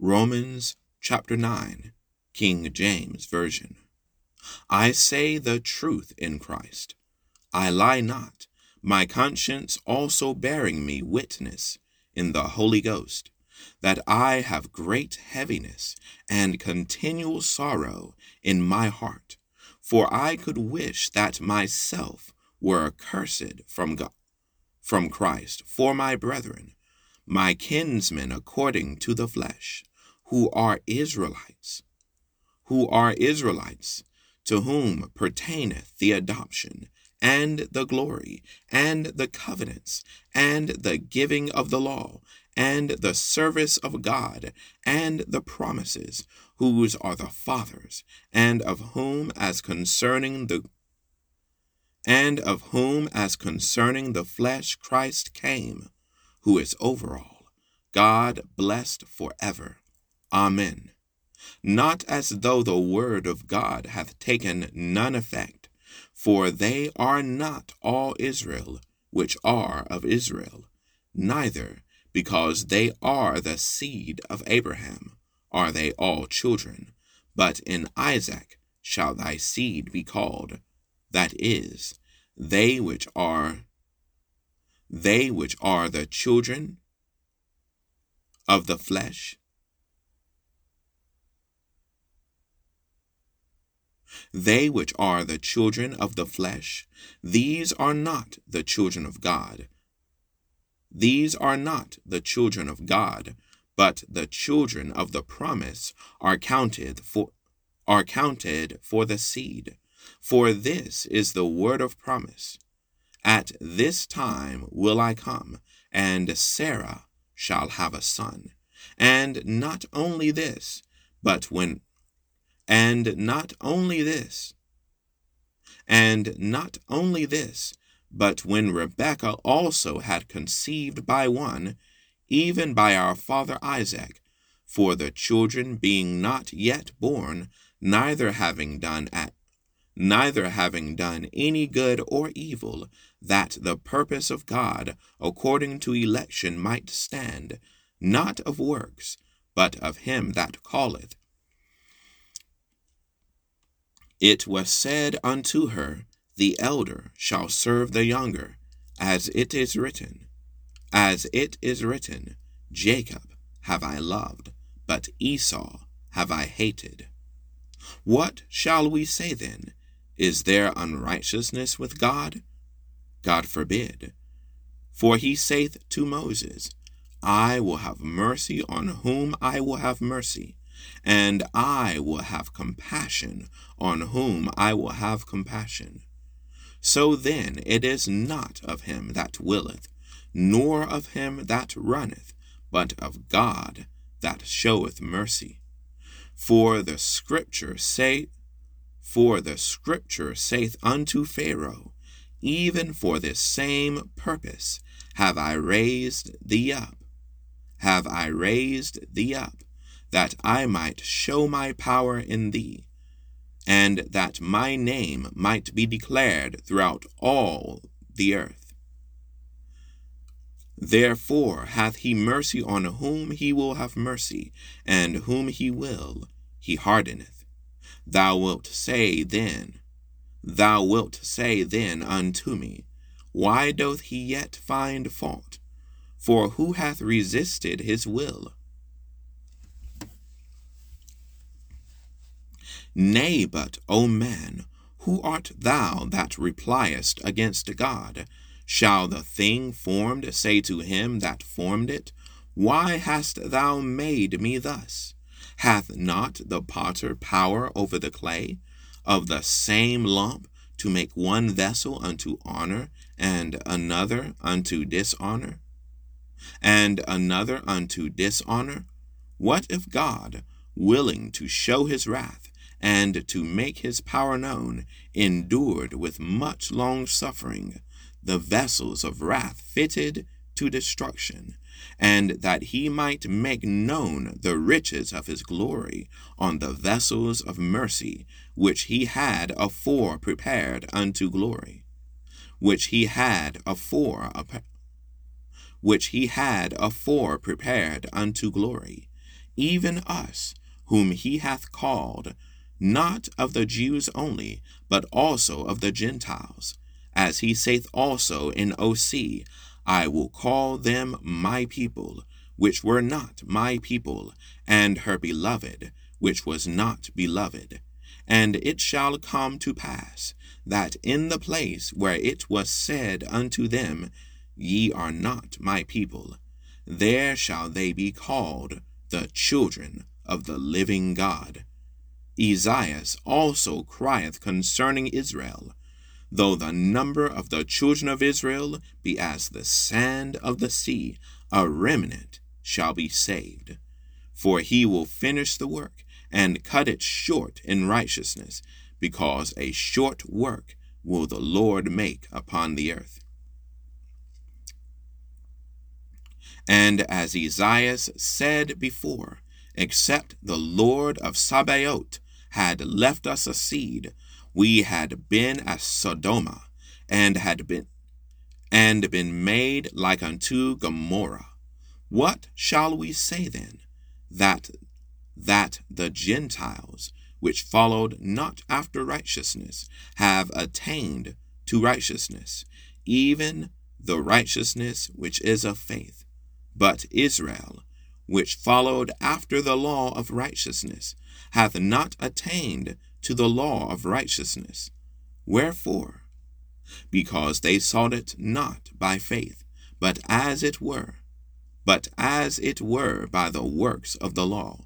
Romans chapter 9, King James Version. I say the truth in Christ. I lie not, my conscience also bearing me witness in the Holy Ghost, that I have great heaviness and continual sorrow in my heart. For I could wish that myself were accursed from God, from Christ, for my brethren, my kinsmen according to the flesh, who are Israelites, who are Israelites, to whom pertaineth the adoption, and the glory, and the covenants, and the giving of the law, and the service of God, and the promises, whose are the fathers, and of whom as concerning the and of whom as concerning the flesh Christ came, who is over all, God blessed forever. Amen. Not as though the word of God hath taken none effect, for they are not all Israel which are of Israel, neither because they are the seed of Abraham are they all children, but in Isaac shall thy seed be called. That is, they which are they which are the children of the flesh They which are the children of the flesh, these are not the children of God. These are not the children of God, but the children of the promise are counted for are counted for the seed. For this is the word of promise. At this time will I come, and Sarah shall have a son. And not only this, but when and not only this, and not only this, but when Rebecca also had conceived by one, even by our father Isaac, for the children being not yet born, neither having done at neither having done any good or evil, that the purpose of God according to election might stand, not of works, but of him that calleth. It was said unto her, The elder shall serve the younger, as it is written. As it is written, Jacob have I loved, but Esau have I hated. What shall we say then? Is there unrighteousness with God? God forbid. For he saith to Moses, I will have mercy on whom I will have mercy, and I will have compassion on whom I will have compassion. So then it is not of him that willeth, nor of him that runneth, but of God that showeth mercy. For the scripture say, for the scripture saith unto Pharaoh, Even for this same purpose have I raised thee up, have I raised thee up, that I might show my power in thee, and that my name might be declared throughout all the earth. Therefore hath he mercy on whom he will have mercy, and whom he will, he hardeneth. Thou wilt say then, Thou wilt say then unto me, Why doth he yet find fault? For who hath resisted his will? Nay, but, O man, who art thou that repliest against God? Shall the thing formed say to him that formed it, Why hast thou made me thus? Hath not the potter power over the clay, of the same lump to make one vessel unto honor, and another unto dishonor? And another unto dishonor? What if God, willing to show his wrath, and to make his power known, endured with much long suffering the vessels of wrath fitted to destruction, and that he might make known the riches of his glory on the vessels of mercy which he had afore prepared unto glory, which he had afore which he had afore prepared unto glory even us, whom he hath called, not of the Jews only, but also of the Gentiles. As he saith also in Osee, I will call them my people, which were not my people, and her beloved, which was not beloved. And it shall come to pass, that in the place where it was said unto them, Ye are not my people, there shall they be called the children of the living God. Esaias also crieth concerning Israel, Though the number of the children of Israel be as the sand of the sea, a remnant shall be saved. For he will finish the work and cut it short in righteousness, because a short work will the Lord make upon the earth. And as Esaias said before, except the Lord of Sabaoth had left us a seed, we had been as Sodoma, and had been and been made like unto Gomorrha. What shall we say then? That that the Gentiles, which followed not after righteousness, have attained to righteousness, even the righteousness which is of faith. But Israel, which followed after the law of righteousness, hath not attained to the law of righteousness. Wherefore? Because they sought it not by faith, but as it were, but as it were by the works of the law.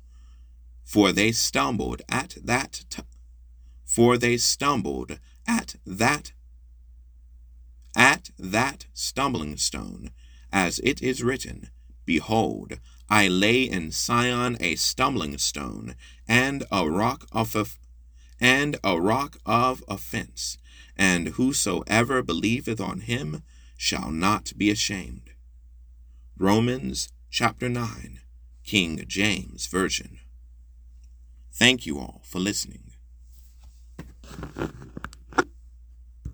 For they stumbled at that t- for they stumbled at that at that stumbling stone, as it is written, Behold, I lay in Sion a stumbling stone, and a rock of and a rock of offense, and whosoever believeth on him shall not be ashamed. Romans chapter 9, King James Version. Thank you all for listening.